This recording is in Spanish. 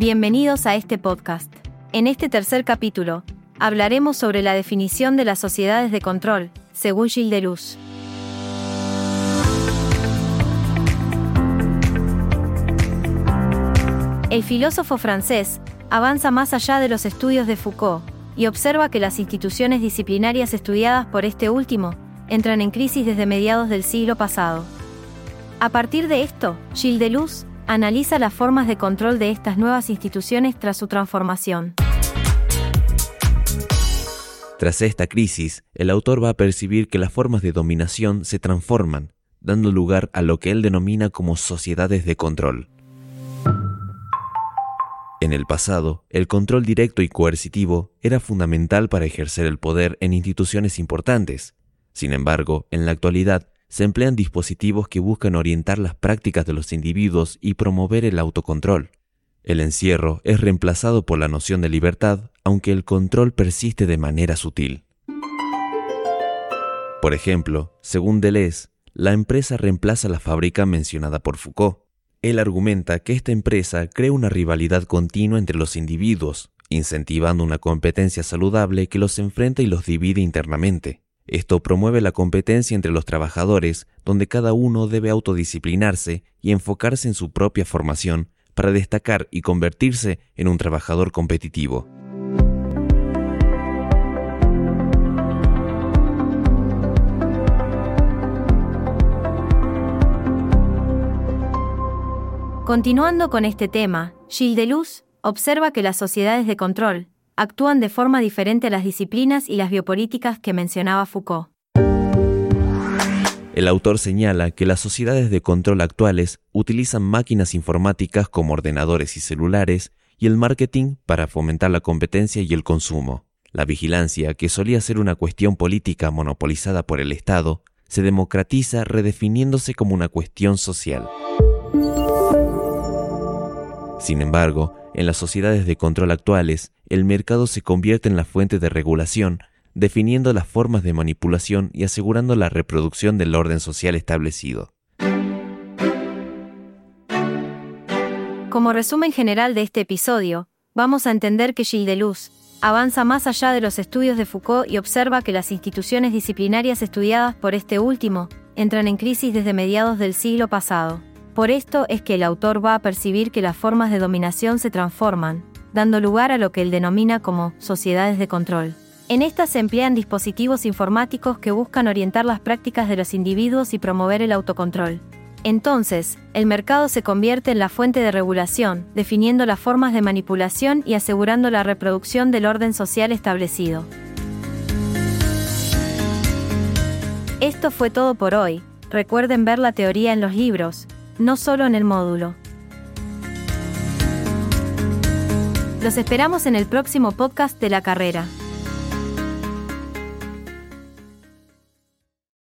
Bienvenidos a este podcast. En este tercer capítulo, hablaremos sobre la definición de las sociedades de control, según Gilles Deleuze. El filósofo francés avanza más allá de los estudios de Foucault y observa que las instituciones disciplinarias estudiadas por este último entran en crisis desde mediados del siglo pasado. A partir de esto, Gilles Deleuze analiza las formas de control de estas nuevas instituciones tras su transformación. Tras esta crisis, el autor va a percibir que las formas de dominación se transforman, dando lugar a lo que él denomina como sociedades de control. En el pasado, el control directo y coercitivo era fundamental para ejercer el poder en instituciones importantes. Sin embargo, en la actualidad, se emplean dispositivos que buscan orientar las prácticas de los individuos y promover el autocontrol. El encierro es reemplazado por la noción de libertad, aunque el control persiste de manera sutil. Por ejemplo, según Deleuze, la empresa reemplaza la fábrica mencionada por Foucault. Él argumenta que esta empresa crea una rivalidad continua entre los individuos, incentivando una competencia saludable que los enfrenta y los divide internamente. Esto promueve la competencia entre los trabajadores, donde cada uno debe autodisciplinarse y enfocarse en su propia formación para destacar y convertirse en un trabajador competitivo. Continuando con este tema, Gilles Deleuze observa que las sociedades de control actúan de forma diferente a las disciplinas y las biopolíticas que mencionaba Foucault. El autor señala que las sociedades de control actuales utilizan máquinas informáticas como ordenadores y celulares y el marketing para fomentar la competencia y el consumo. La vigilancia, que solía ser una cuestión política monopolizada por el Estado, se democratiza redefiniéndose como una cuestión social. Sin embargo, en las sociedades de control actuales, el mercado se convierte en la fuente de regulación, definiendo las formas de manipulación y asegurando la reproducción del orden social establecido. Como resumen general de este episodio, vamos a entender que Gilles Deleuze avanza más allá de los estudios de Foucault y observa que las instituciones disciplinarias estudiadas por este último entran en crisis desde mediados del siglo pasado. Por esto es que el autor va a percibir que las formas de dominación se transforman, dando lugar a lo que él denomina como sociedades de control. En estas se emplean dispositivos informáticos que buscan orientar las prácticas de los individuos y promover el autocontrol. Entonces, el mercado se convierte en la fuente de regulación, definiendo las formas de manipulación y asegurando la reproducción del orden social establecido. Esto fue todo por hoy. Recuerden ver la teoría en los libros, no solo en el módulo. Los esperamos en el próximo podcast de la carrera.